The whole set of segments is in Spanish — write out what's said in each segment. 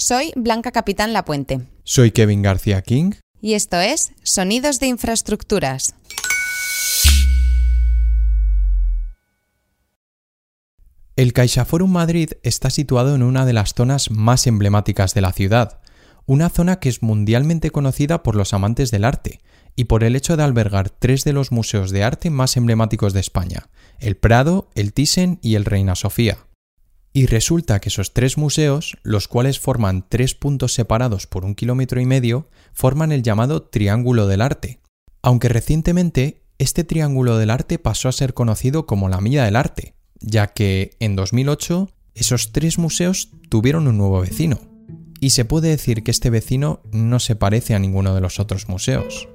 Soy Blanca Capitán Lapuente. Soy Kevin García King. Y esto es Sonidos de Infraestructuras. El CaixaForum Madrid está situado en una de las zonas más emblemáticas de la ciudad, una zona que es mundialmente conocida por los amantes del arte y por el hecho de albergar tres de los museos de arte más emblemáticos de España, el Prado, el Thyssen y el Reina Sofía. Y resulta que esos tres museos, los cuales forman tres puntos separados por un kilómetro y medio, forman el llamado Triángulo del Arte. Aunque recientemente este Triángulo del Arte pasó a ser conocido como la Milla del Arte, ya que en 2008 esos tres museos tuvieron un nuevo vecino. Y se puede decir que este vecino no se parece a ninguno de los otros museos.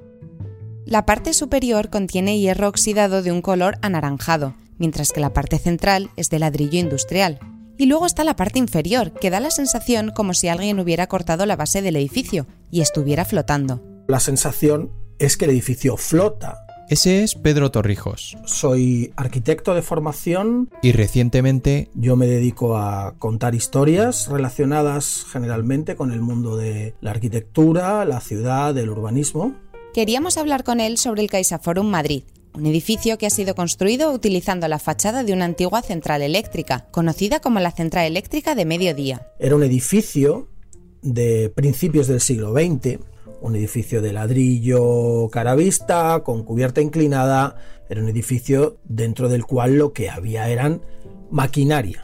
La parte superior contiene hierro oxidado de un color anaranjado, mientras que la parte central es de ladrillo industrial. Y luego está la parte inferior, que da la sensación como si alguien hubiera cortado la base del edificio y estuviera flotando. La sensación es que el edificio flota. Ese es Pedro Torrijos. Soy arquitecto de formación. Y recientemente... Yo me dedico a contar historias relacionadas generalmente con el mundo de la arquitectura, la ciudad, el urbanismo. Queríamos hablar con él sobre el CaixaForum Madrid, un edificio que ha sido construido utilizando la fachada de una antigua central eléctrica, conocida como la Central Eléctrica de Mediodía. Era un edificio de principios del siglo XX, un edificio de ladrillo caravista, con cubierta inclinada, era un edificio dentro del cual lo que había eran maquinaria.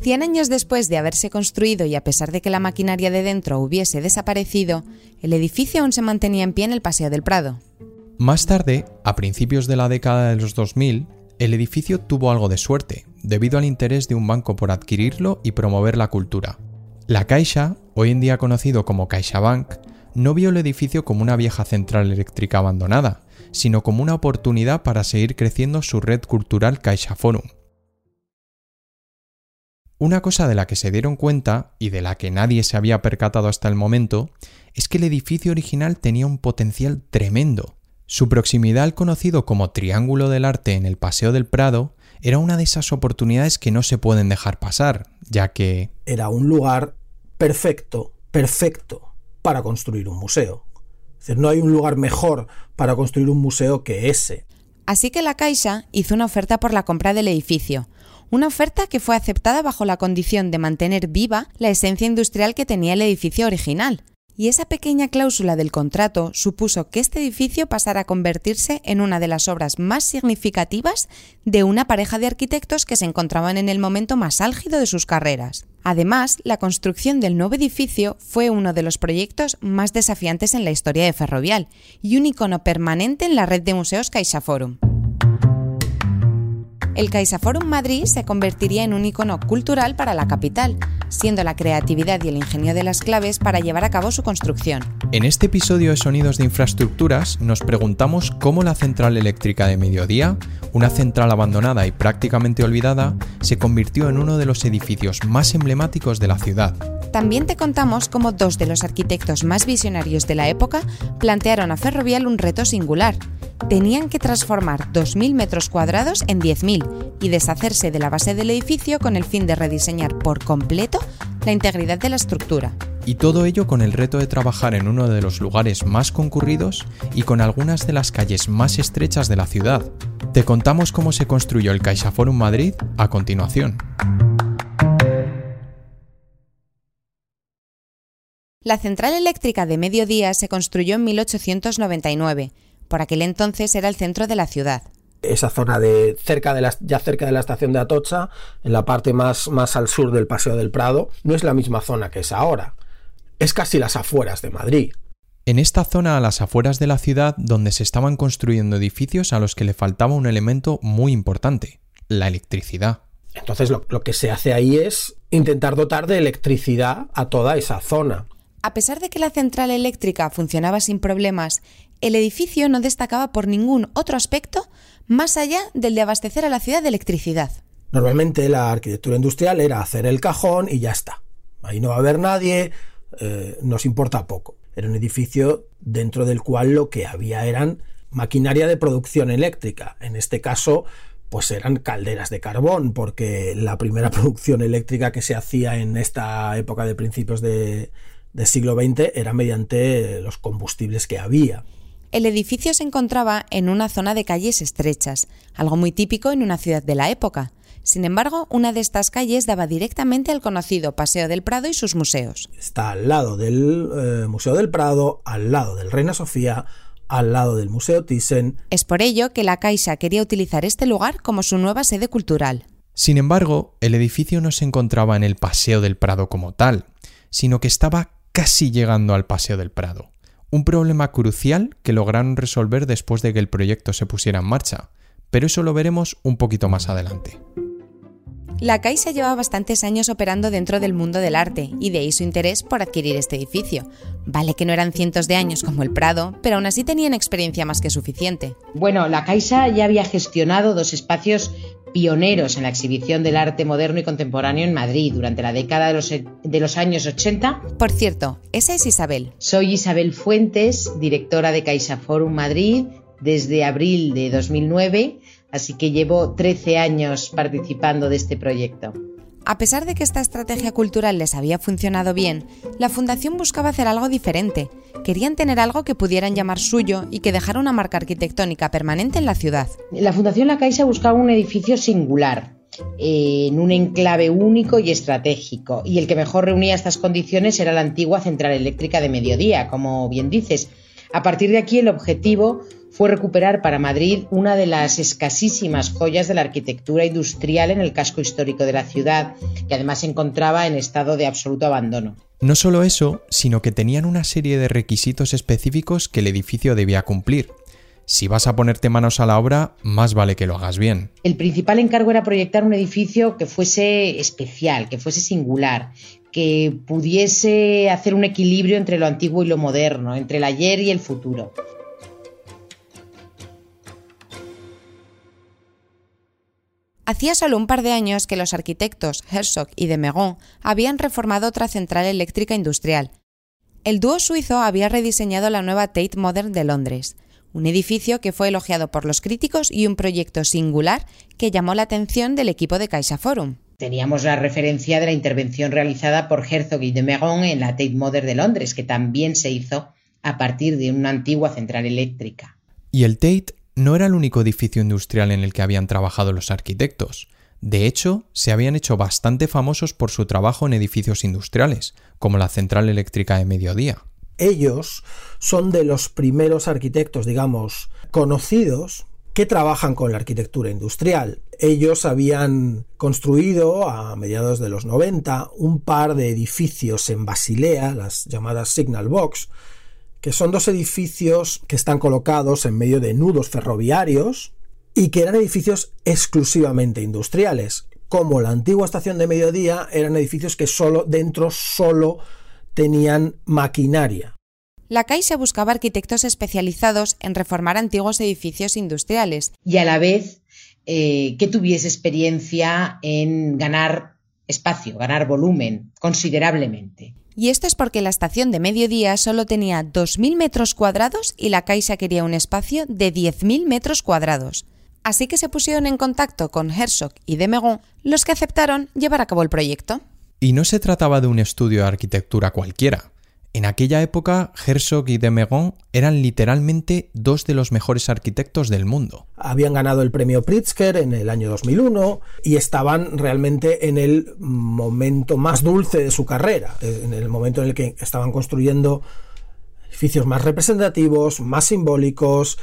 Cien años después de haberse construido y a pesar de que la maquinaria de dentro hubiese desaparecido, el edificio aún se mantenía en pie en el Paseo del Prado. Más tarde, a principios de la década de los 2000, el edificio tuvo algo de suerte, debido al interés de un banco por adquirirlo y promover la cultura. La Caixa, hoy en día conocido como CaixaBank, no vio el edificio como una vieja central eléctrica abandonada, sino como una oportunidad para seguir creciendo su red cultural CaixaForum. Una cosa de la que se dieron cuenta, y de la que nadie se había percatado hasta el momento, es que el edificio original tenía un potencial tremendo, su proximidad al conocido como Triángulo del Arte en el Paseo del Prado era una de esas oportunidades que no se pueden dejar pasar, ya que... Era un lugar perfecto, perfecto para construir un museo. Es decir, no hay un lugar mejor para construir un museo que ese. Así que la Caixa hizo una oferta por la compra del edificio, una oferta que fue aceptada bajo la condición de mantener viva la esencia industrial que tenía el edificio original, y esa pequeña cláusula del contrato supuso que este edificio pasara a convertirse en una de las obras más significativas de una pareja de arquitectos que se encontraban en el momento más álgido de sus carreras. Además, la construcción del nuevo edificio fue uno de los proyectos más desafiantes en la historia de Ferrovial y un icono permanente en la red de museos CaixaForum. El CaixaForum Madrid se convertiría en un icono cultural para la capital, siendo la creatividad y el ingenio de las claves para llevar a cabo su construcción. En este episodio de Sonidos de Infraestructuras nos preguntamos cómo la central eléctrica de Mediodía, una central abandonada y prácticamente olvidada, se convirtió en uno de los edificios más emblemáticos de la ciudad. También te contamos cómo dos de los arquitectos más visionarios de la época plantearon a Ferrovial un reto singular, tenían que transformar 2.000 metros cuadrados en 10.000 y deshacerse de la base del edificio con el fin de rediseñar por completo la integridad de la estructura. Y todo ello con el reto de trabajar en uno de los lugares más concurridos y con algunas de las calles más estrechas de la ciudad. Te contamos cómo se construyó el CaixaForum Madrid a continuación. La central eléctrica de mediodía se construyó en 1899 por aquel entonces era el centro de la ciudad. Esa zona de cerca de la, ya cerca de la estación de Atocha, en la parte más, más al sur del Paseo del Prado, no es la misma zona que es ahora. Es casi las afueras de Madrid. En esta zona a las afueras de la ciudad donde se estaban construyendo edificios a los que le faltaba un elemento muy importante, la electricidad. Entonces lo, lo, que se hace ahí es intentar dotar de electricidad a toda esa zona. A pesar de que la central eléctrica funcionaba sin problemas el edificio no destacaba por ningún otro aspecto más allá del de abastecer a la ciudad de electricidad. Normalmente la arquitectura industrial era hacer el cajón y ya está. Ahí no va a haber nadie, eh, nos importa poco. Era un edificio dentro del cual lo que había eran maquinaria de producción eléctrica, en este caso pues eran calderas de carbón, porque la primera producción eléctrica que se hacía en esta época de principios de, del siglo XX era mediante los combustibles que había. El edificio se encontraba en una zona de calles estrechas, algo muy típico en una ciudad de la época. Sin embargo, una de estas calles daba directamente al conocido Paseo del Prado y sus museos. Está al lado del eh, Museo del Prado, al lado del Reina Sofía, al lado del Museo Thyssen. Es por ello que la Caixa quería utilizar este lugar como su nueva sede cultural. Sin embargo, el edificio no se encontraba en el Paseo del Prado como tal, sino que estaba casi llegando al Paseo del Prado. Un problema crucial que lograron resolver después de que el proyecto se pusiera en marcha, pero eso lo veremos un poquito más adelante. La Caixa lleva bastantes años operando dentro del mundo del arte y de ahí su interés por adquirir este edificio. Vale que no eran cientos de años como el Prado, pero aún así tenían experiencia más que suficiente. Bueno, la Caixa ya había gestionado dos espacios pioneros en la exhibición del arte moderno y contemporáneo en Madrid durante la década de los, de los, años 80. Por cierto, esa es Isabel. Soy Isabel Fuentes, directora de Caixa Forum Madrid desde abril de 2009 así que llevo 13 años participando de este proyecto. A pesar de que esta estrategia cultural les había funcionado bien, la Fundación buscaba hacer algo diferente. Querían tener algo que pudieran llamar suyo y que dejara una marca arquitectónica permanente en la ciudad. La Fundación La Caixa buscaba un edificio singular, en un enclave único y estratégico, y el que mejor reunía estas condiciones era la antigua central eléctrica de mediodía, como bien dices. A partir de aquí el objetivo fue recuperar para Madrid una de las escasísimas joyas de la arquitectura industrial en el casco histórico de la ciudad, que además se encontraba en estado de absoluto abandono. No solo eso, sino que tenían una serie de requisitos específicos que el edificio debía cumplir. Si vas a ponerte manos a la obra, más vale que lo hagas bien. El principal encargo era proyectar un edificio que fuese especial, que fuese singular, que pudiese hacer un equilibrio entre lo antiguo y lo moderno, entre el ayer y el futuro. Hacía solo un par de años que los arquitectos Herzog y de Megon habían reformado otra central eléctrica industrial. El dúo suizo había rediseñado la nueva Tate Modern de Londres, un edificio que fue elogiado por los críticos y un proyecto singular que llamó la atención del equipo de Caixa Forum. Teníamos la referencia de la intervención realizada por Herzog y de Megon en la Tate Modern de Londres, que también se hizo a partir de una antigua central eléctrica. Y el Tate no era el único edificio industrial en el que habían trabajado los arquitectos. De hecho, se habían hecho bastante famosos por su trabajo en edificios industriales, como la central eléctrica de Mediodía. Ellos son de los primeros arquitectos, digamos, conocidos que trabajan con la arquitectura industrial. Ellos habían construido a mediados de los 90 un par de edificios en Basilea, las llamadas Signal Box, que son dos edificios que están colocados en medio de nudos ferroviarios y que eran edificios exclusivamente industriales. Como la antigua estación de mediodía, eran edificios que solo dentro solo tenían maquinaria. La Caixa buscaba arquitectos especializados en reformar antiguos edificios industriales. Y a la vez eh, que tuviese experiencia en ganar espacio, ganar volumen considerablemente. Y esto es porque la estación de mediodía solo tenía 2.000 metros cuadrados y la Caixa quería un espacio de 10.000 metros cuadrados. Así que se pusieron en contacto con Herzog y Demegon, los que aceptaron llevar a cabo el proyecto. Y no se trataba de un estudio de arquitectura cualquiera. En aquella época, Herzog y de eran literalmente dos de los mejores arquitectos del mundo. Habían ganado el premio Pritzker en el año 2001 y estaban realmente en el momento más dulce de su carrera, en el momento en el que estaban construyendo edificios más representativos, más simbólicos,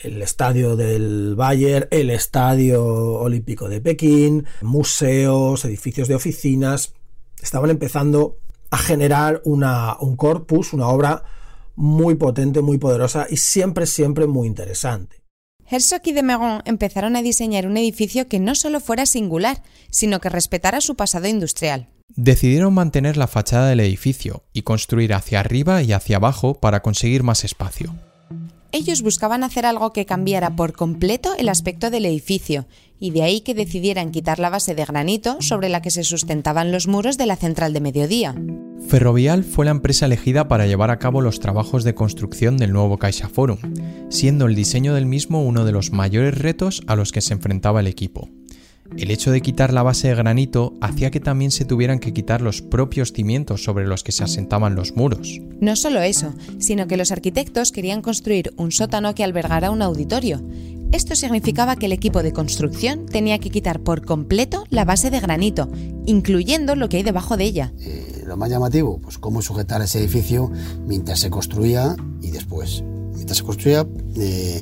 el estadio del Bayern, el estadio olímpico de Pekín, museos, edificios de oficinas. Estaban empezando a generar una, un corpus, una obra muy potente, muy poderosa y siempre, siempre muy interesante. Herzog y de Megon empezaron a diseñar un edificio que no solo fuera singular, sino que respetara su pasado industrial. Decidieron mantener la fachada del edificio y construir hacia arriba y hacia abajo para conseguir más espacio. Ellos buscaban hacer algo que cambiara por completo el aspecto del edificio, y de ahí que decidieran quitar la base de granito sobre la que se sustentaban los muros de la central de mediodía. Ferrovial fue la empresa elegida para llevar a cabo los trabajos de construcción del nuevo Caixa Forum, siendo el diseño del mismo uno de los mayores retos a los que se enfrentaba el equipo. El hecho de quitar la base de granito hacía que también se tuvieran que quitar los propios cimientos sobre los que se asentaban los muros. No solo eso, sino que los arquitectos querían construir un sótano que albergara un auditorio. Esto significaba que el equipo de construcción tenía que quitar por completo la base de granito, incluyendo lo que hay debajo de ella. Eh, lo más llamativo, pues cómo sujetar ese edificio mientras se construía y después. Mientras se construía, eh,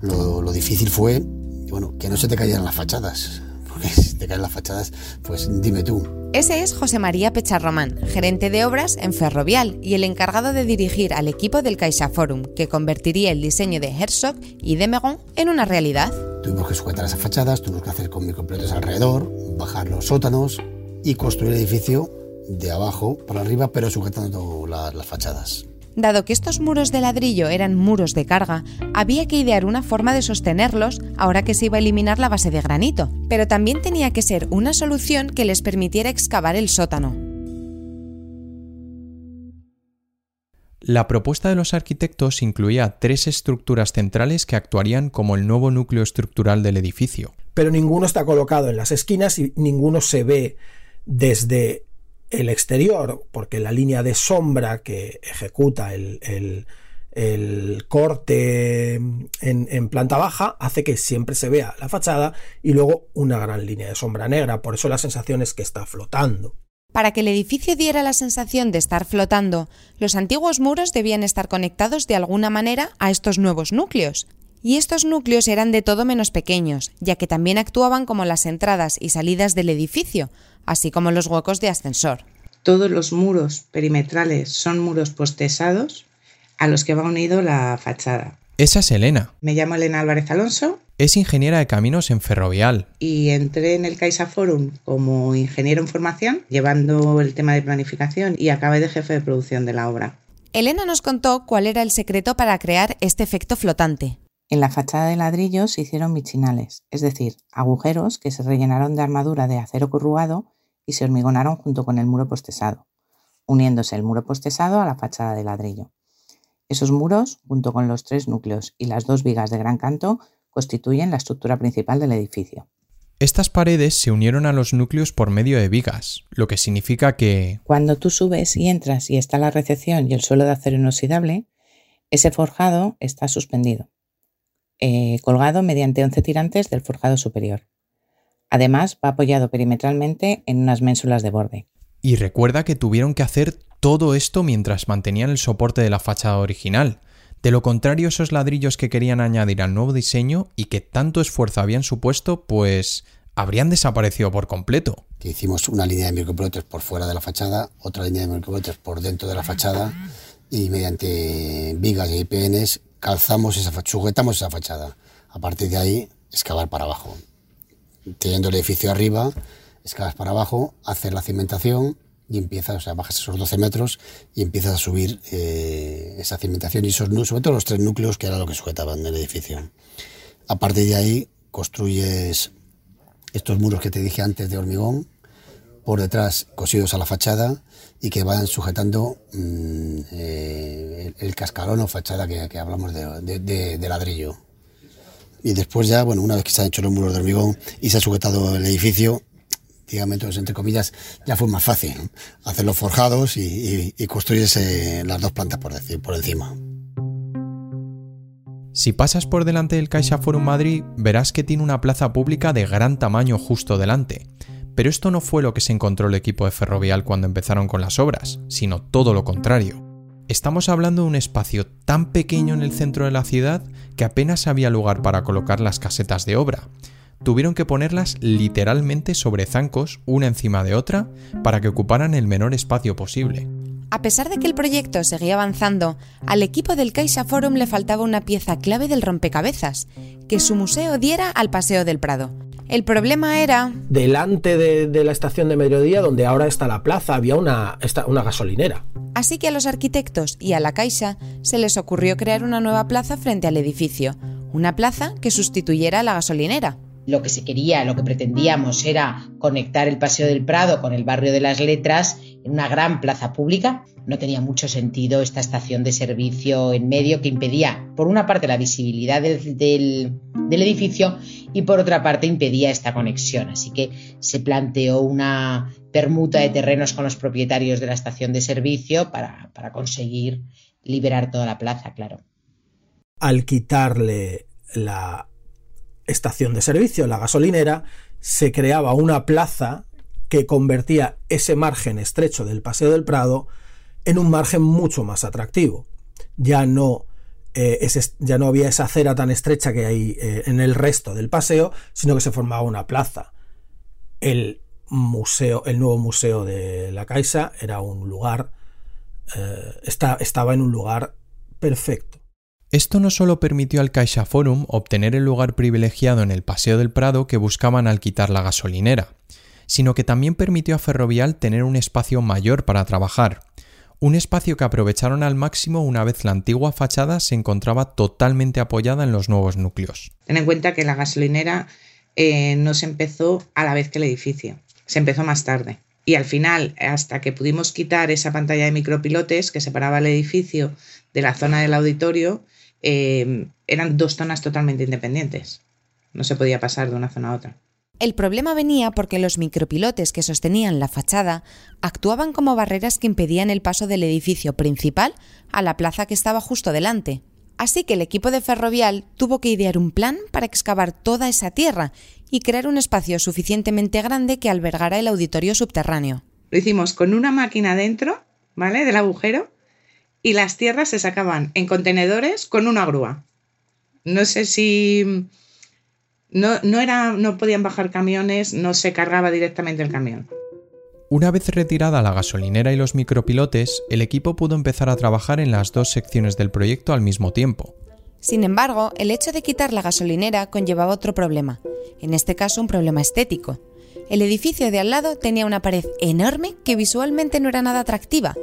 lo, lo difícil fue bueno, que no se te cayeran las fachadas porque si te caen las fachadas, pues dime tú. Ese es José María Pecharromán, gerente de obras en Ferrovial y el encargado de dirigir al equipo del Caixa Forum, que convertiría el diseño de Herzog y de Megon en una realidad. Tuvimos que sujetar esas fachadas, tuvimos que hacer con micropletos alrededor, bajar los sótanos y construir el edificio de abajo para arriba, pero sujetando las fachadas. Dado que estos muros de ladrillo eran muros de carga, había que idear una forma de sostenerlos ahora que se iba a eliminar la base de granito, pero también tenía que ser una solución que les permitiera excavar el sótano. La propuesta de los arquitectos incluía tres estructuras centrales que actuarían como el nuevo núcleo estructural del edificio. Pero ninguno está colocado en las esquinas y ninguno se ve desde el exterior, porque la línea de sombra que ejecuta el, corte en, en, planta baja hace que siempre se vea la fachada y luego una gran línea de sombra negra. Por eso la sensación es que está flotando. Para que el edificio diera la sensación de estar flotando, los antiguos muros debían estar conectados de alguna manera a estos nuevos núcleos. Y estos núcleos eran de todo menos pequeños, ya que también actuaban como las entradas y salidas del edificio, así como los huecos de ascensor. Todos los muros perimetrales son muros postesados a los que va unido la fachada. Esa es Elena. Me llamo Elena Álvarez Alonso. Es ingeniera de caminos en Ferrovial. Y entré en el Caixa Forum como ingeniero en formación, llevando el tema de planificación y acabé de jefe de producción de la obra. Elena nos contó cuál era el secreto para crear este efecto flotante. En la fachada de ladrillo se hicieron michinales, es decir, agujeros que se rellenaron de armadura de acero corrugado y se hormigonaron junto con el muro postesado, uniéndose el muro postesado a la fachada de ladrillo. Esos muros, junto con los tres núcleos y las dos vigas de gran canto, constituyen la estructura principal del edificio. Estas paredes se unieron a los núcleos por medio de vigas, lo que significa que... Cuando tú subes y entras y está la recepción y el suelo de acero inoxidable, ese forjado está suspendido. Eh, colgado mediante 11 tirantes del forjado superior. Además, va apoyado perimetralmente en unas ménsulas de borde. Y recuerda que tuvieron que hacer todo esto mientras mantenían el soporte de la fachada original. De lo contrario, esos ladrillos que querían añadir al nuevo diseño y que tanto esfuerzo habían supuesto, pues habrían desaparecido por completo. hicimos una línea de microplotes por fuera de la fachada, otra línea de microplotes por dentro de la fachada y mediante vigas y IPNs calzamos esa, sujetamos esa fachada. A partir de ahí, excavar para abajo. Teniendo el edificio arriba, excavas para abajo, haces la cimentación y empiezas, o sea, bajas esos 12 metros y empiezas a subir eh, esa cimentación y esos, sobre todo los tres núcleos que era lo que sujetaban el edificio. A partir de ahí construyes estos muros que te dije antes de hormigón, por detrás cosidos a la fachada y que van sujetando mm, eh, el, cascarón o fachada que, hablamos de, ladrillo. Y después ya, bueno, una vez que se han hecho los muros de hormigón y se ha sujetado el edificio, digamos, entre comillas, ya fue más fácil hacer los forjados y, y, construirse las dos plantas por, por encima. Si pasas por delante del Caixa Forum Madrid, verás que tiene una plaza pública de gran tamaño justo delante. Pero esto no fue lo que se encontró el equipo de Ferrovial cuando empezaron con las obras, sino todo lo contrario. Estamos hablando de un espacio tan pequeño en el centro de la ciudad que apenas había lugar para colocar las casetas de obra. Tuvieron que ponerlas literalmente sobre zancos, una encima de otra, para que ocuparan el menor espacio posible. A pesar de que el proyecto seguía avanzando, al equipo del Caixa Forum le faltaba una pieza clave del rompecabezas, que su museo diera al Paseo del Prado. El problema era... Delante de, la estación de mediodía, donde ahora está la plaza, había una, una gasolinera. Así que a los arquitectos y a la Caixa se les ocurrió crear una nueva plaza frente al edificio, una plaza que sustituyera a la gasolinera. Lo que se quería, lo que pretendíamos era conectar el Paseo del Prado con el barrio de las Letras en una gran plaza pública. No tenía mucho sentido esta estación de servicio en medio que impedía, por una parte, la visibilidad del, edificio y por otra parte impedía esta conexión. Así que se planteó una permuta de terrenos con los propietarios de la estación de servicio para conseguir liberar toda la plaza, claro. Al quitarle la estación de servicio, la gasolinera, se creaba una plaza que convertía ese margen estrecho del Paseo del Prado en un margen mucho más atractivo. Ya no, eh, ya no había esa acera tan estrecha que hay eh, en el resto del paseo, sino que se formaba una plaza. El museo, el nuevo museo de la Caixa era un lugar, eh, estaba en un lugar perfecto. Esto no solo permitió al CaixaForum obtener el lugar privilegiado en el Paseo del Prado que buscaban al quitar la gasolinera, sino que también permitió a Ferrovial tener un espacio mayor para trabajar, un espacio que aprovecharon al máximo una vez la antigua fachada se encontraba totalmente apoyada en los nuevos núcleos. Ten en cuenta que la gasolinera eh, no se empezó a la vez que el edificio, se empezó más tarde. Y al final, hasta que pudimos quitar esa pantalla de micropilotes que separaba el edificio de la zona del auditorio, eh, eran dos zonas totalmente independientes. No se podía pasar de una zona a otra. El problema venía porque los micropilotes que sostenían la fachada actuaban como barreras que impedían el paso del edificio principal a la plaza que estaba justo delante. Así que el equipo de Ferrovial tuvo que idear un plan para excavar toda esa tierra y crear un espacio suficientemente grande que albergara el auditorio subterráneo. Lo hicimos con una máquina dentro, ¿vale? Del agujero y las tierras se sacaban en contenedores con una grúa. No sé si no, no, era, no podían bajar camiones, no se cargaba directamente el camión. Una vez retirada la gasolinera y los micropilotes, el equipo pudo empezar a trabajar en las dos secciones del proyecto al mismo tiempo. Sin embargo, el hecho de quitar la gasolinera conllevaba otro problema, en este caso un problema estético. El edificio de al lado tenía una pared enorme que visualmente no era nada atractiva,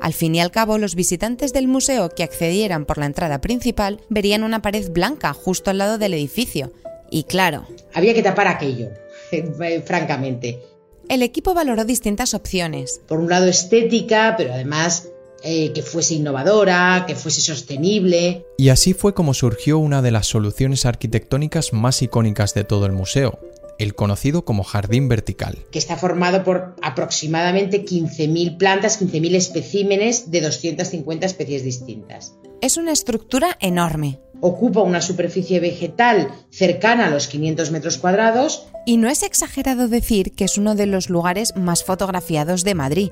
al fin y al cabo, los visitantes del museo que accedieran por la entrada principal verían una pared blanca justo al lado del edificio. Y claro. Había que tapar aquello, eh, francamente. El equipo valoró distintas opciones. Por un lado estética, pero además eh, que fuese innovadora, que fuese sostenible. Y así fue como surgió una de las soluciones arquitectónicas más icónicas de todo el museo, el conocido como jardín vertical. Que está formado por aproximadamente 15.000 plantas, 15.000 especímenes de 250 especies distintas. Es una estructura enorme. Ocupa una superficie vegetal cercana a los 500 metros cuadrados. Y no es exagerado decir que es uno de los lugares más fotografiados de Madrid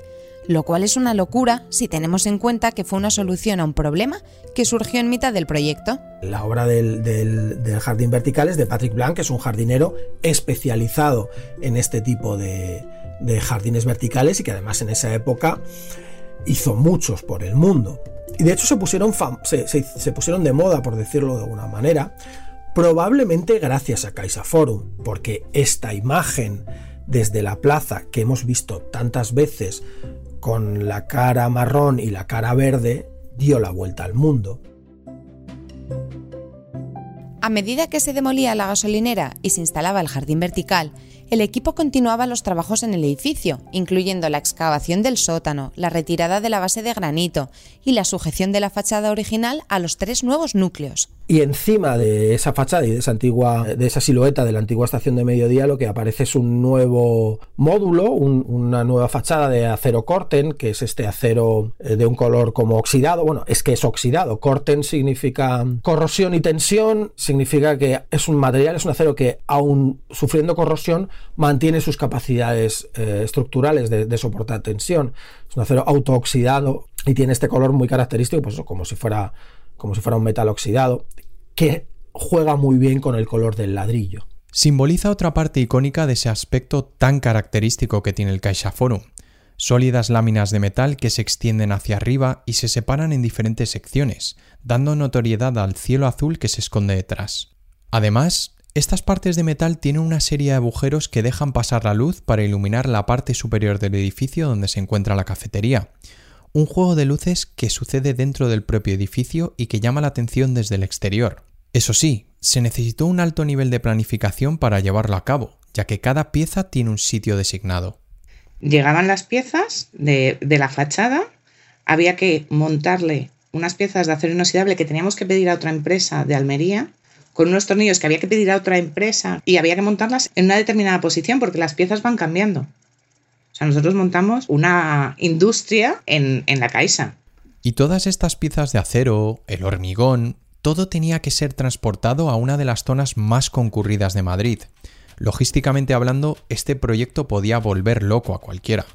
lo cual es una locura si tenemos en cuenta que fue una solución a un problema que surgió en mitad del proyecto. La obra del, jardín vertical es de Patrick Blanc, que es un jardinero especializado en este tipo de, jardines verticales y que además en esa época hizo muchos por el mundo. Y de hecho se pusieron, se, pusieron de moda, por decirlo de alguna manera, probablemente gracias a Caixa Forum, porque esta imagen desde la plaza que hemos visto tantas veces con la cara marrón y la cara verde, dio la vuelta al mundo. A medida que se demolía la gasolinera y se instalaba el jardín vertical, el equipo continuaba los trabajos en el edificio, incluyendo la excavación del sótano, la retirada de la base de granito y la sujeción de la fachada original a los tres nuevos núcleos. Y encima de esa fachada y de esa antigua, de esa silueta de la antigua estación de mediodía, lo que aparece es un nuevo módulo, una nueva fachada de acero corten, que es este acero eh, de un color como oxidado. Bueno, es que es oxidado. Corten significa corrosión y tensión, significa que es un material, es un acero que aún sufriendo corrosión mantiene sus capacidades eh, estructurales de, soportar tensión. Es un acero autooxidado y tiene este color muy característico, pues como si fuera como si fuera un metal oxidado, que juega muy bien con el color del ladrillo. Simboliza otra parte icónica de ese aspecto tan característico que tiene el CaixaForum. Sólidas láminas de metal que se extienden hacia arriba y se separan en diferentes secciones, dando notoriedad al cielo azul que se esconde detrás. Además, estas partes de metal tienen una serie de agujeros que dejan pasar la luz para iluminar la parte superior del edificio donde se encuentra la cafetería, un juego de luces que sucede dentro del propio edificio y que llama la atención desde el exterior. Eso sí, se necesitó un alto nivel de planificación para llevarlo a cabo, ya que cada pieza tiene un sitio designado. Llegaban las piezas de, la fachada, había que montarle unas piezas de acero inoxidable que teníamos que pedir a otra empresa de Almería, con unos tornillos que había que pedir a otra empresa y había que montarlas en una determinada posición porque las piezas van cambiando. Sea, nosotros montamos una industria en, en la Caixa. Y todas estas piezas de acero, el hormigón, todo tenía que ser transportado a una de las zonas más concurridas de Madrid. Logísticamente hablando, este proyecto podía volver loco a cualquiera.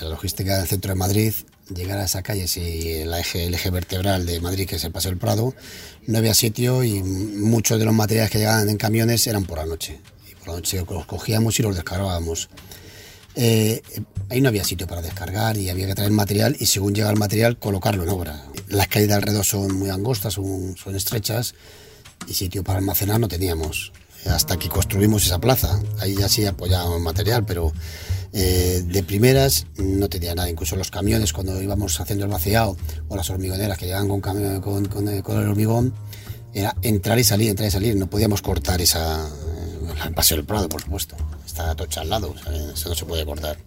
La logística del centro de Madrid, llegar a esa calle, si el eje, el eje vertebral de Madrid, que es el Paseo del Prado, no había sitio y muchos de los materiales que llegaban en camiones eran por la noche. Y por la noche los cogíamos y los descargábamos. Eh, ahí no había sitio para descargar y había que traer material y según llega el material colocarlo en obra. Las calles de alrededor son muy angostas, son, estrechas y sitio para almacenar no teníamos. Hasta que construimos esa plaza, ahí ya sí apoyábamos material, pero eh, de primeras no tenía nada. Incluso los camiones cuando íbamos haciendo el vaciado o las hormigoneras que llegaban con, camión, con, con, el hormigón, era entrar y salir, entrar y salir. No podíamos cortar esa, el paseo del Prado, por supuesto está tocha al lado, eso no se puede cortar.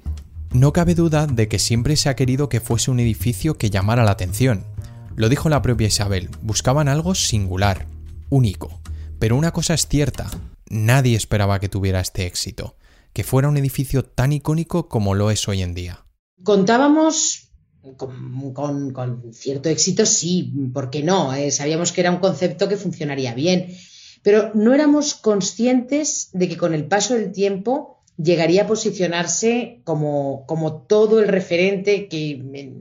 No cabe duda de que siempre se ha querido que fuese un edificio que llamara la atención. Lo dijo la propia Isabel, buscaban algo singular, único. Pero una cosa es cierta, nadie esperaba que tuviera este éxito, que fuera un edificio tan icónico como lo es hoy en día. Contábamos con, cierto éxito, sí, ¿por qué no? Eh, sabíamos que era un concepto que funcionaría bien pero no éramos conscientes de que con el paso del tiempo llegaría a posicionarse como, todo el referente que,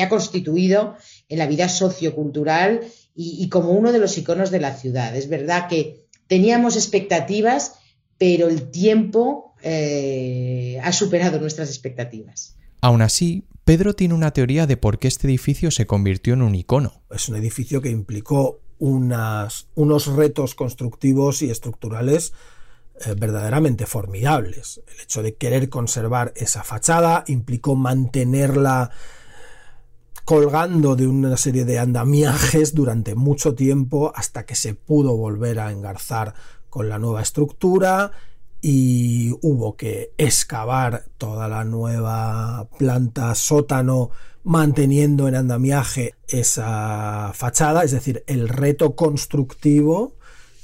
ha constituido en la vida sociocultural y, como uno de los iconos de la ciudad. Es verdad que teníamos expectativas, pero el tiempo eh, ha superado nuestras expectativas. Aún así, Pedro tiene una teoría de por qué este edificio se convirtió en un icono. Es un edificio que implicó unos retos constructivos y estructurales eh, verdaderamente formidables. El hecho de querer conservar esa fachada implicó mantenerla colgando de una serie de andamiajes durante mucho tiempo hasta que se pudo volver a engarzar con la nueva estructura y hubo que excavar toda la nueva planta sótano manteniendo en andamiaje esa fachada, es decir, el reto constructivo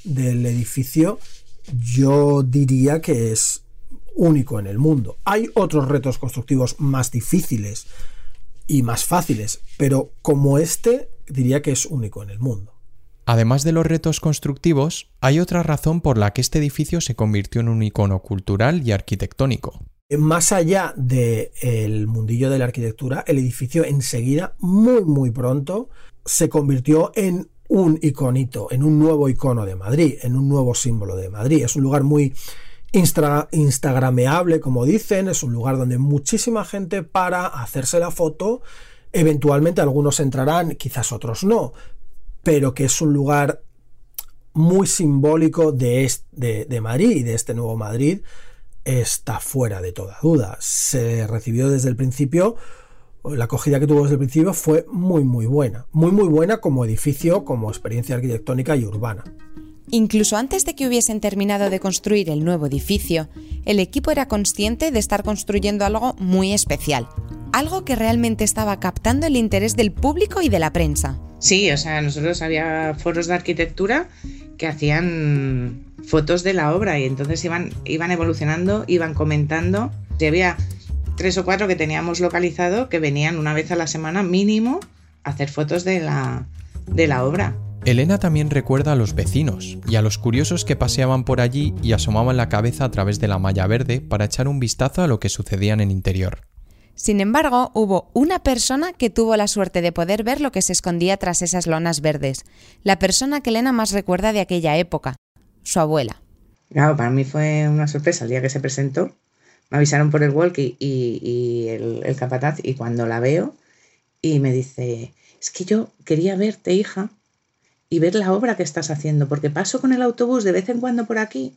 del edificio, yo diría que es único en el mundo. Hay otros retos constructivos más difíciles y más fáciles, pero como este diría que es único en el mundo. Además de los retos constructivos, hay otra razón por la que este edificio se convirtió en un icono cultural y arquitectónico. Más allá del mundillo de la arquitectura, el edificio enseguida, muy muy pronto, se convirtió en un iconito, en un nuevo icono de Madrid, en un nuevo símbolo de Madrid. Es un lugar muy instagrameable, como dicen, es un lugar donde muchísima gente para hacerse la foto. Eventualmente algunos entrarán, quizás otros no, pero que es un lugar muy simbólico de, de, Madrid y de este nuevo Madrid, está fuera de toda duda. Se recibió desde el principio, la acogida que tuvo desde el principio fue muy muy buena, muy muy buena como edificio, como experiencia arquitectónica y urbana. Incluso antes de que hubiesen terminado de construir el nuevo edificio, el equipo era consciente de estar construyendo algo muy especial, algo que realmente estaba captando el interés del público y de la prensa. Sí, o sea, nosotros había foros de arquitectura que hacían fotos de la obra y entonces iban, iban evolucionando, iban comentando. Y había tres o cuatro que teníamos localizado que venían una vez a la semana mínimo a hacer fotos de la, de la obra. Elena también recuerda a los vecinos y a los curiosos que paseaban por allí y asomaban la cabeza a través de la malla verde para echar un vistazo a lo que sucedía en el interior. Sin embargo, hubo una persona que tuvo la suerte de poder ver lo que se escondía tras esas lonas verdes, la persona que Elena más recuerda de aquella época, su abuela. Claro, para mí fue una sorpresa el día que se presentó. Me avisaron por el walkie y, el, el, capataz y cuando la veo y me dice, es que yo quería verte, hija, y ver la obra que estás haciendo, porque paso con el autobús de vez en cuando por aquí.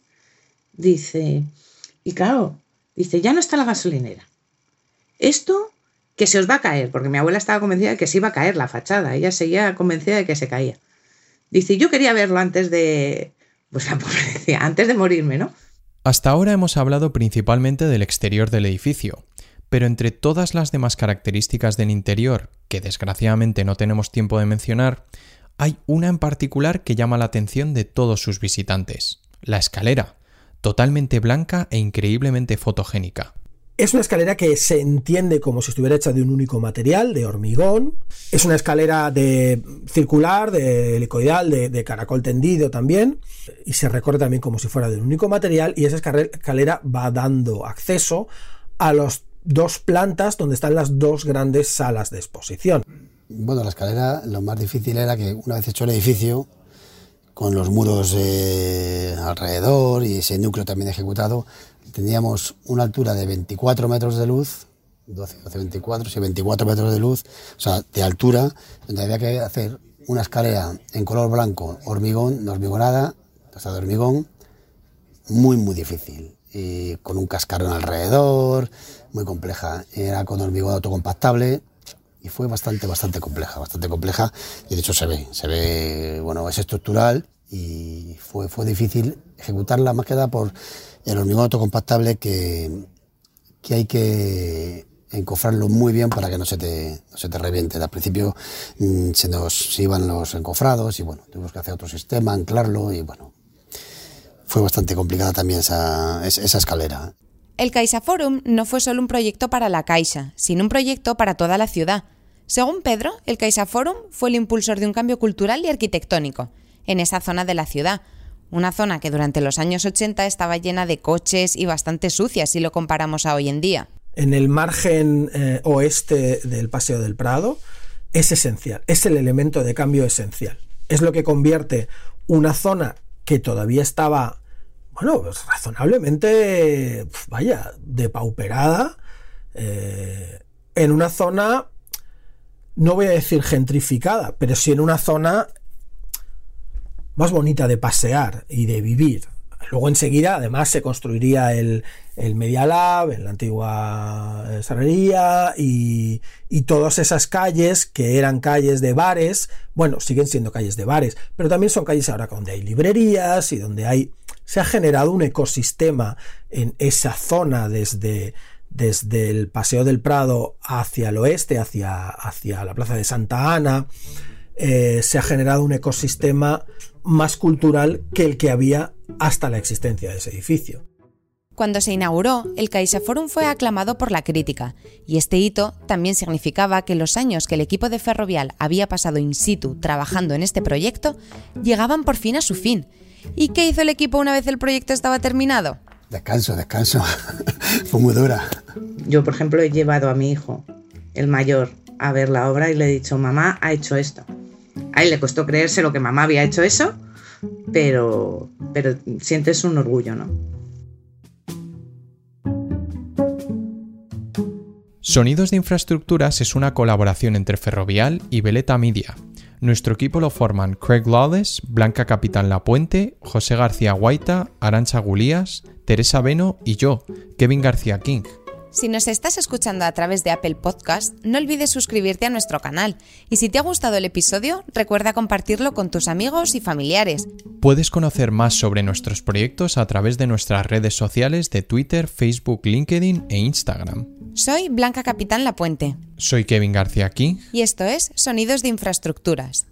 Dice, y claro, dice, ya no está la gasolinera esto que se os va a caer, porque mi abuela estaba convencida de que se iba a caer la fachada, ella seguía convencida de que se caía. Dice, yo quería verlo antes de, pues la pobre decía, antes de morirme, ¿no? Hasta ahora hemos hablado principalmente del exterior del edificio, pero entre todas las demás características del interior, que desgraciadamente no tenemos tiempo de mencionar, hay una en particular que llama la atención de todos sus visitantes, la escalera, totalmente blanca e increíblemente fotogénica. Es una escalera que se entiende como si estuviera hecha de un único material, de hormigón. Es una escalera de circular, de helicoidal, de, caracol tendido también. Y se recorre también como si fuera de un único material. Y esa escalera va dando acceso a las dos plantas donde están las dos grandes salas de exposición. Bueno, la escalera lo más difícil era que una vez hecho el edificio, con los muros eh, alrededor y ese núcleo también ejecutado, teníamos una altura de 24 metros de luz, 12, 12, 24, sí, 24 metros de luz, o sea, de altura, donde había que hacer una escalera en color blanco, hormigón, no hormigonada, o de hormigón, muy, muy difícil. Y con un cascarón alrededor, muy compleja. Era con hormigón autocompactable, fue bastante, bastante compleja, bastante compleja y de hecho se ve, se ve, bueno, es estructural y fue, fue difícil ejecutarla más que nada por el hormigón autocompactable que, que hay que encofrarlo muy bien para que no se te, no se te reviente. Al principio mm, se nos iban los encofrados y bueno, tuvimos que hacer otro sistema, anclarlo y bueno, fue bastante complicada también esa, esa escalera. El Caixa Forum no fue solo un proyecto para la Caixa, sino un proyecto para toda la ciudad. Según Pedro, el Caixa Forum fue el impulsor de un cambio cultural y arquitectónico en esa zona de la ciudad, una zona que durante los años 80 estaba llena de coches y bastante sucia si lo comparamos a hoy en día. En el margen eh, oeste del Paseo del Prado es esencial, es el elemento de cambio esencial. Es lo que convierte una zona que todavía estaba bueno, pues razonablemente, vaya, depauperada, eh, en una zona, no voy a decir gentrificada, pero sí en una zona más bonita de pasear y de vivir. Luego enseguida, además, se construiría el, el Media Lab en la antigua eh, Serrería y, y, todas esas calles que eran calles de bares, bueno, siguen siendo calles de bares, pero también son calles ahora donde hay librerías y donde hay se ha generado un ecosistema en esa zona desde, desde el Paseo del Prado hacia el oeste, hacia, hacia la Plaza de Santa Ana. Eh, se ha generado un ecosistema más cultural que el que había hasta la existencia de ese edificio. Cuando se inauguró, el Forum fue aclamado por la crítica, y este hito también significaba que los años que el equipo de Ferrovial había pasado in situ trabajando en este proyecto llegaban por fin a su fin, ¿Y qué hizo el equipo una vez el proyecto estaba terminado? Descanso, descanso. Fue muy dura. Yo, por ejemplo, he llevado a mi hijo, el mayor, a ver la obra y le he dicho, mamá ha hecho esto. A él le costó creerse lo que mamá había hecho eso, pero, pero sientes un orgullo, ¿no? Sonidos de Infraestructuras es una colaboración entre Ferrovial y Veleta Media, nuestro equipo lo forman Craig Lawless, Blanca Capitán Lapuente, José García Guaita, Arancha Gulías, Teresa Beno y yo, Kevin García King. Si nos estás escuchando a través de Apple Podcast, no olvides suscribirte a nuestro canal. Y si te ha gustado el episodio, recuerda compartirlo con tus amigos y familiares. Puedes conocer más sobre nuestros proyectos a través de nuestras redes sociales de Twitter, Facebook, LinkedIn e Instagram. Soy Blanca Capitán Lapuente. Soy Kevin García King. Y esto es Sonidos de Infraestructuras.